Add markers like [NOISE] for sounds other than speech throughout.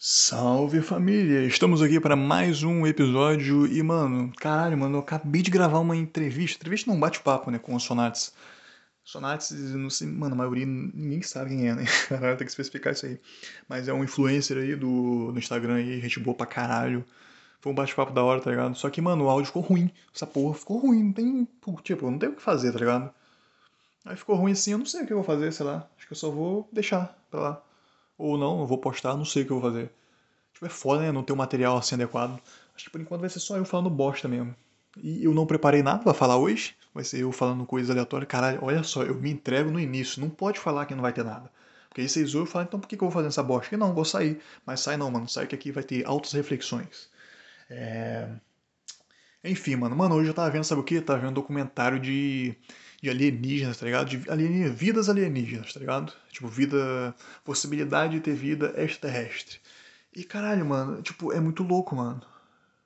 Salve família! Estamos aqui para mais um episódio e, mano, caralho, mano, eu acabei de gravar uma entrevista. Entrevista não bate-papo, né, com o Sonates. Sonates, não sei, mano, a maioria ninguém sabe quem é, né? [LAUGHS] Caralho, tem que especificar isso aí. Mas é um influencer aí do, do Instagram aí, gente boa pra caralho. Foi um bate-papo da hora, tá ligado? Só que, mano, o áudio ficou ruim. Essa porra ficou ruim, não tem. Tipo, não tem o que fazer, tá ligado? Aí ficou ruim assim, eu não sei o que eu vou fazer, sei lá. Acho que eu só vou deixar pra lá. Ou não, eu vou postar, não sei o que eu vou fazer. Tipo, é foda, né? Não ter um material assim adequado. Acho que por enquanto vai ser só eu falando bosta mesmo. E eu não preparei nada pra falar hoje. Vai ser eu falando coisas aleatórias. Caralho, olha só, eu me entrego no início. Não pode falar que não vai ter nada. Porque aí vocês ouvem e falam, então por que, que eu vou fazer essa bosta? Que não, vou sair. Mas sai não, mano. Sai que aqui vai ter altas reflexões. É... Enfim, mano. Mano, hoje eu tava vendo, sabe o que? Tava vendo um documentário de de alienígenas, tá ligado? De alienígenas, vidas alienígenas, tá ligado? Tipo, vida. possibilidade de ter vida extraterrestre. E caralho, mano, tipo, é muito louco, mano.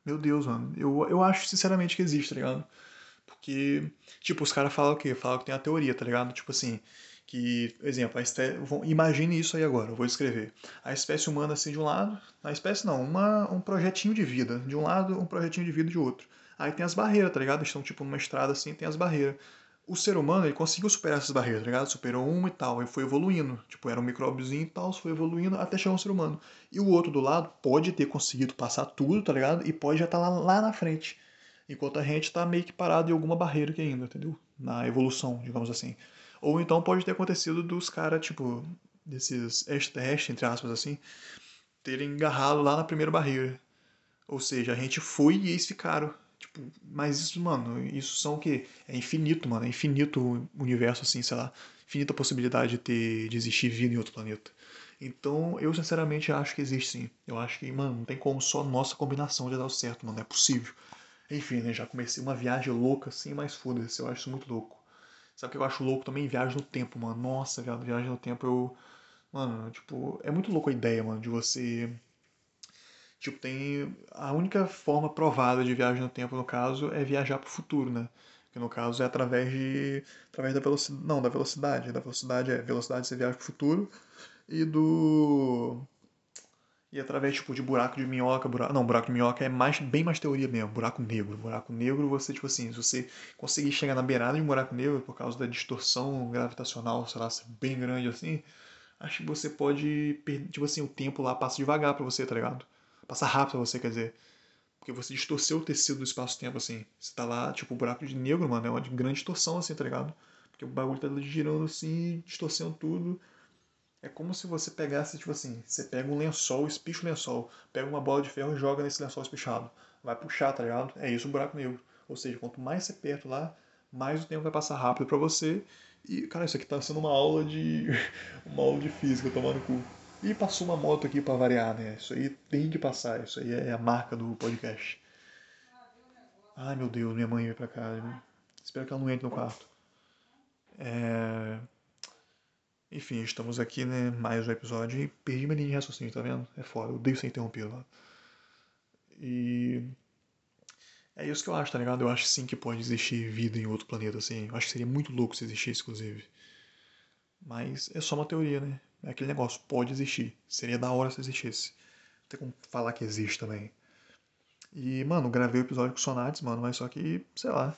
Meu Deus, mano. Eu, eu acho sinceramente que existe, tá ligado? Porque, tipo, os caras falam o quê? Falam que tem a teoria, tá ligado? Tipo assim, que, exemplo, a espécie, imagine isso aí agora, eu vou escrever. A espécie humana assim de um lado, a espécie não, uma, um projetinho de vida. De um lado, um projetinho de vida de outro. Aí tem as barreiras, tá ligado? Estão tipo numa estrada assim, tem as barreiras o ser humano ele conseguiu superar essas barreiras, tá ligado? Superou uma e tal, e foi evoluindo. Tipo, era um micróbiozinho e tal, foi evoluindo até chegar um ser humano. E o outro do lado pode ter conseguido passar tudo, tá ligado? E pode já estar tá lá, lá na frente. Enquanto a gente tá meio que parado em alguma barreira aqui ainda, entendeu? Na evolução, digamos assim. Ou então pode ter acontecido dos caras, tipo, desses extraterrestres, entre aspas, assim, terem agarrado lá na primeira barreira. Ou seja, a gente foi e eles ficaram. Tipo, mas isso, mano, isso são o quê? É infinito, mano. É infinito o universo, assim, sei lá. Infinita possibilidade de ter, de existir vida em outro planeta. Então, eu sinceramente acho que existe sim. Eu acho que, mano, não tem como só nossa combinação de dar certo, mano. É possível. Enfim, né? Já comecei uma viagem louca, assim, mas foda-se. Eu acho isso muito louco. Sabe o que eu acho louco também? Viagem no tempo, mano. Nossa, viagem no tempo eu. Mano, tipo, é muito louco a ideia, mano, de você Tipo, tem. A única forma provada de viagem no tempo, no caso, é viajar para o futuro, né? Que no caso é através de. através da velocidade. Não, da velocidade. Da velocidade é velocidade você viaja para o futuro. E do. E através tipo, de buraco de minhoca, buraco. Não, buraco de minhoca é mais, bem mais teoria mesmo. Buraco negro. Buraco negro, você, tipo assim, se você conseguir chegar na beirada de um buraco negro por causa da distorção gravitacional, sei lá, bem grande assim, acho que você pode. Tipo assim, o tempo lá passa devagar pra você, tá ligado? Passa rápido você, quer dizer. Porque você distorceu o tecido do espaço-tempo, assim. Você tá lá, tipo, o buraco de negro, mano, é uma grande distorção, assim, tá ligado? Porque o bagulho tá girando assim, distorcendo tudo. É como se você pegasse, tipo assim, você pega um lençol, espicha o lençol, pega uma bola de ferro e joga nesse lençol espichado. Vai puxar, tá ligado? É isso o buraco negro. Ou seja, quanto mais você perto lá, mais o tempo vai passar rápido para você. E, cara, isso aqui tá sendo uma aula de. [LAUGHS] uma aula de física, tomando cu. E passou uma moto aqui para variar, né? Isso aí tem de passar, isso aí é a marca do podcast. Ai meu Deus, minha mãe veio pra cá. Espero que ela não entre no quarto. É... Enfim, estamos aqui, né? Mais um episódio e perdi minha linha de raciocínio, tá vendo? É foda, eu odeio ser interrompido lá. E. É isso que eu acho, tá ligado? Eu acho sim que pode existir vida em outro planeta, assim. Eu acho que seria muito louco se existisse, inclusive. Mas é só uma teoria, né? É aquele negócio, pode existir. Seria da hora se existisse. Não tem como falar que existe também. E, mano, gravei o episódio com Sonates, mano, mas só que, sei lá.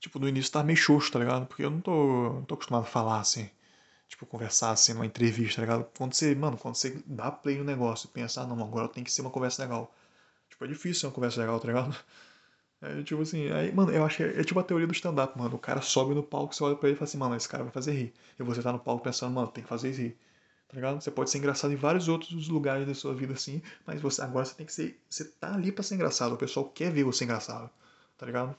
Tipo, no início tava meio xoxo, tá ligado? Porque eu não tô, não tô acostumado a falar assim. Tipo, conversar assim numa entrevista, tá ligado? Quando você, mano, quando você dá play no negócio e pensa, ah, não, agora tem que ser uma conversa legal. Tipo, é difícil ser uma conversa legal, tá ligado? É tipo assim, aí, mano, eu que é, é tipo a teoria do stand-up, mano. O cara sobe no palco, você olha pra ele e fala assim, mano, esse cara vai fazer rir. E você tá no palco pensando, mano, tem que fazer rir. Tá ligado? Você pode ser engraçado em vários outros lugares da sua vida, assim, mas você agora você tem que ser. Você tá ali pra ser engraçado. O pessoal quer ver você engraçado. Tá ligado?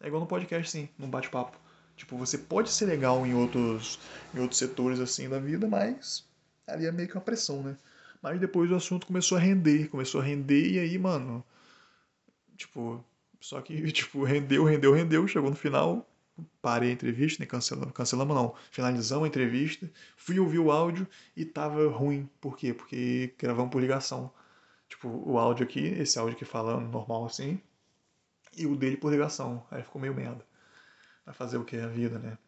É igual no podcast, sim, num bate-papo. Tipo, você pode ser legal em outros, em outros setores assim da vida, mas ali é meio que uma pressão, né? Mas depois o assunto começou a render, começou a render e aí, mano, tipo, só que, [LAUGHS] tipo, rendeu, rendeu, rendeu, chegou no final, parei a entrevista, né? Cancelamos, cancelamos não, finalizamos a entrevista, fui ouvir o áudio e tava ruim. Por quê? Porque gravamos por ligação. Tipo, o áudio aqui, esse áudio aqui falando normal assim, e o dele por ligação. Aí ficou meio merda. Vai fazer o que? A vida, né?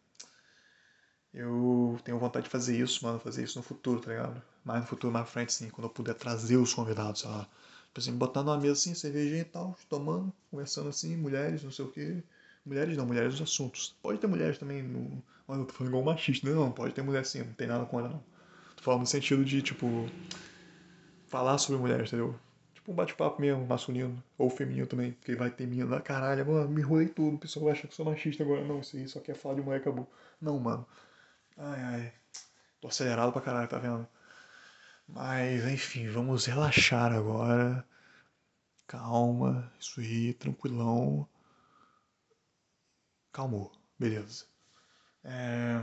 Eu tenho vontade de fazer isso, mano, fazer isso no futuro, tá ligado? Mais no futuro, mais pra frente, sim, quando eu puder trazer os convidados, sei lá. Tipo assim, botar numa mesa assim, cervejinha e tal, tomando, conversando assim, mulheres, não sei o quê. Mulheres não, mulheres dos assuntos. Pode ter mulheres também no. Olha, eu tô falando igual machista, não, não, pode ter mulher sim, não tem nada com ela não. Tô falando no sentido de, tipo, falar sobre mulheres, entendeu? Tipo um bate-papo mesmo, masculino, ou feminino também, porque vai ter menina lá, caralho, mano, me enrolei tudo, o pessoal vai achar que sou machista agora. Não, isso aí só quer falar de mulher, acabou. Não, mano. Ai, ai. Tô acelerado pra caralho, tá vendo? Mas, enfim, vamos relaxar agora. Calma, isso aí, tranquilão. Calmou, beleza. É...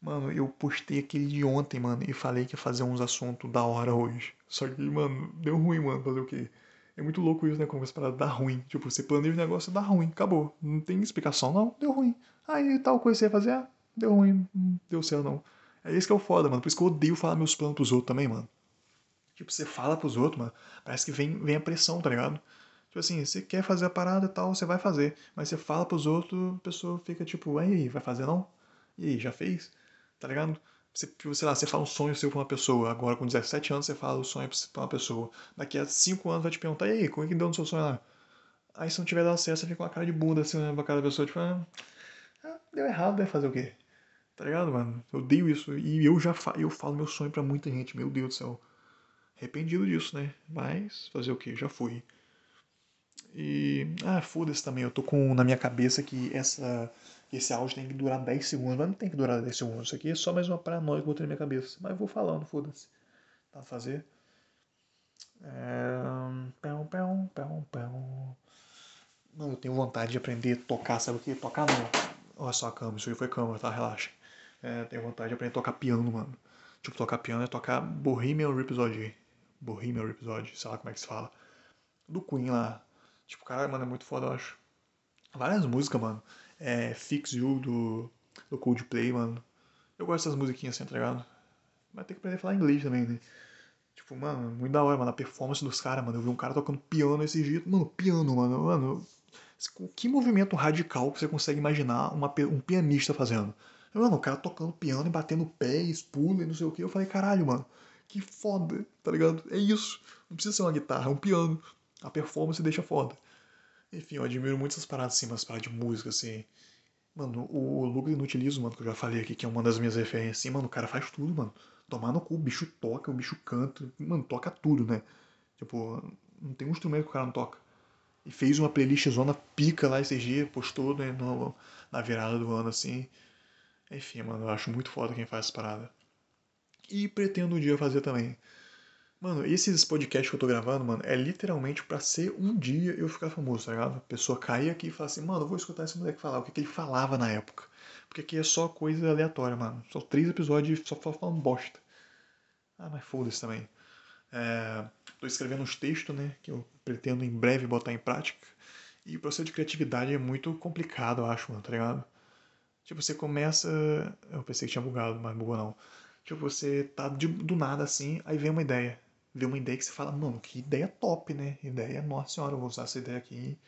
Mano, eu postei aquele de ontem, mano, e falei que ia fazer uns assuntos da hora hoje. Só que, mano, deu ruim, mano, fazer o quê? É muito louco isso, né? Como essa parada ruim. Tipo, você planeja o negócio dá ruim, acabou. Não tem explicação, não, deu ruim. Aí tal coisa você ia fazer, ah, deu ruim, deu certo não. É isso que é o foda, mano. Por isso que eu odeio falar meus planos pros outros também, mano. Tipo, você fala pros outros, mano, parece que vem, vem a pressão, tá ligado? Tipo assim, você quer fazer a parada e tal, você vai fazer. Mas você fala pros outros, a pessoa fica tipo, aí, vai fazer não? E aí, já fez? Tá ligado? Você, tipo, sei lá, você fala um sonho seu pra uma pessoa. Agora, com 17 anos, você fala o sonho pra uma pessoa. Daqui a 5 anos vai te perguntar, e aí, como é que deu no seu sonho lá? Aí se não tiver dado certo, você fica com uma cara de bunda assim, né, pra cada pessoa, tipo, ah deu errado, vai fazer o quê? Tá ligado, mano? Eu odeio isso. E eu já fa eu falo meu sonho pra muita gente, meu Deus do céu. Arrependido disso, né? Mas fazer o quê? Já fui. E. Ah, foda-se também. Eu tô com na minha cabeça que essa, esse áudio tem que durar 10 segundos. Mas não tem que durar 10 segundos. Isso aqui é só mais uma paranoia que eu botei na minha cabeça. Mas eu vou falando, foda-se. Tá fazer. É... Pão, pão, pão, pão. Não, eu tenho vontade de aprender a tocar, sabe o que? Tocar não. Olha só a câmera, isso aí foi câmera, tá? Relaxa. É, tenho vontade de aprender a tocar piano, mano. Tipo, tocar piano é tocar Bohemian Rhapsody. Bohemian Rhapsody, sei lá como é que se fala. Do Queen lá. Tipo, caralho, mano, é muito foda, eu acho. Várias músicas, mano. É, Fix You do, do Coldplay, mano. Eu gosto dessas musiquinhas assim, tá ligado? Mas tem que aprender a falar inglês também, né? Tipo, mano, muito da hora, mano. A performance dos caras, mano. Eu vi um cara tocando piano esse jeito. Mano, piano, mano. Mano, que movimento radical que você consegue imaginar uma, um pianista fazendo? Mano, o cara tocando piano e batendo pés, pula e não sei o que. Eu falei, caralho, mano que foda, tá ligado? É isso. Não precisa ser uma guitarra, é um piano. A performance deixa foda. Enfim, eu admiro muito essas paradas assim, umas paradas de música, assim. Mano, o Lucas Inutilismo, mano, que eu já falei aqui, que é uma das minhas referências, assim, mano, o cara faz tudo, mano. Tomar no cu, o bicho toca, o bicho canta, mano, toca tudo, né? Tipo, não tem um instrumento que o cara não toca. E fez uma playlist zona pica lá esse dia, postou né, no, na virada do ano, assim. Enfim, mano, eu acho muito foda quem faz essa parada. E pretendo um dia fazer também. Mano, esses podcasts que eu tô gravando, mano, é literalmente para ser um dia eu ficar famoso, tá ligado? A pessoa cair aqui e falar assim, mano, eu vou escutar esse moleque falar, o que, que ele falava na época. Porque aqui é só coisa aleatória, mano. São três episódios só falando bosta. Ah, mas foda-se também. É, tô escrevendo uns textos, né, que eu pretendo em breve botar em prática. E o processo de criatividade é muito complicado, eu acho, mano, tá ligado? Tipo, você começa. Eu pensei que tinha bugado, mas bugou não. Tipo, você tá de, do nada assim, aí vem uma ideia. Vem uma ideia que você fala, mano, que ideia top, né? Ideia, nossa senhora, eu vou usar essa ideia aqui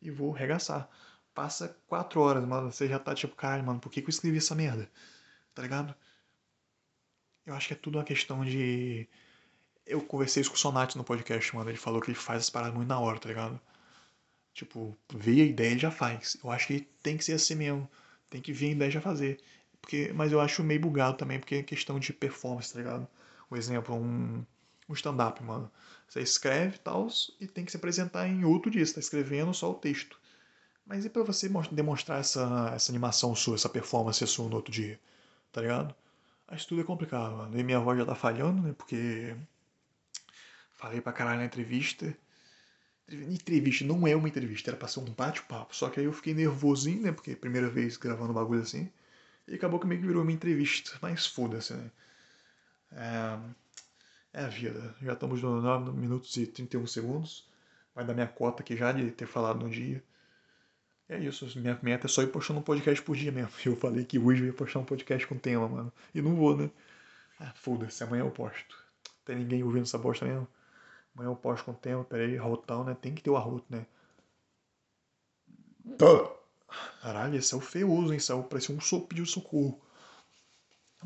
e vou regaçar. Passa quatro horas, mano, você já tá tipo, caralho, mano, por que, que eu escrevi essa merda? Tá ligado? Eu acho que é tudo uma questão de. Eu conversei isso com o Sonati no podcast, mano. Ele falou que ele faz as paradas muito na hora, tá ligado? Tipo, veio a ideia e já faz. Eu acho que tem que ser assim mesmo. Tem que vir e já fazer. Porque, mas eu acho meio bugado também, porque é questão de performance, tá ligado? Um exemplo, um, um stand-up, mano. Você escreve e tal, e tem que se apresentar em outro dia. Você tá escrevendo só o texto. Mas e pra você demonstrar essa, essa animação sua, essa performance sua no outro dia? Tá ligado? Que tudo é complicado, mano. E minha voz já tá falhando, né? Porque. Falei pra caralho na entrevista. Entrevista não é uma entrevista, era pra ser um bate-papo. Só que aí eu fiquei nervosinho, né? Porque é primeira vez gravando um bagulho assim. E acabou que meio que virou uma entrevista. Mas foda-se, né? É, é a vida. Já estamos no 9 minutos e 31 segundos. Vai dar minha cota aqui já de ter falado no dia. É isso, minha meta é só ir postando um podcast por dia mesmo. Eu falei que hoje eu ia postar um podcast com tema, mano. E não vou, né? Ah, foda-se, amanhã eu posto. Tem ninguém ouvindo essa bosta mesmo? Amanhã eu posto com tema, peraí, arrotão, né? Tem que ter o arroto, né? Caralho, esse é o feioso, hein? Saiu, parecia um so, pediu socorro.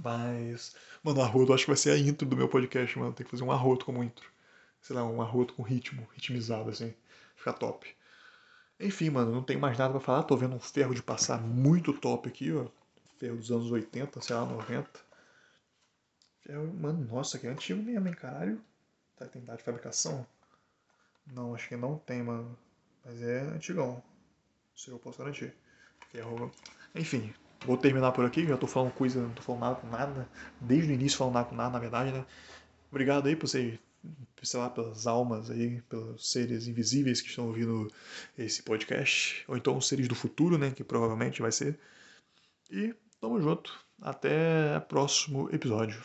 Mas, mano, arroto, acho que vai ser a intro do meu podcast, mano. Tem que fazer um arroto como intro. Sei lá, um arroto com ritmo, ritmizado, assim. Fica top. Enfim, mano, não tenho mais nada pra falar. Tô vendo um ferro de passar muito top aqui, ó. Ferro dos anos 80, sei lá, 90. Ferro, mano, nossa, que é antigo mesmo, hein, caralho. Tá, tem data de fabricação? Não, acho que não tem, mano. Mas é antigão. Se eu posso garantir. Ferro. Enfim, vou terminar por aqui. Já tô falando coisa, não tô falando nada com nada. Desde o início falando nada com nada, na verdade, né? Obrigado aí por você sei lá, pelas almas aí, pelos seres invisíveis que estão ouvindo esse podcast, ou então os seres do futuro, né, que provavelmente vai ser. E tamo junto. Até o próximo episódio.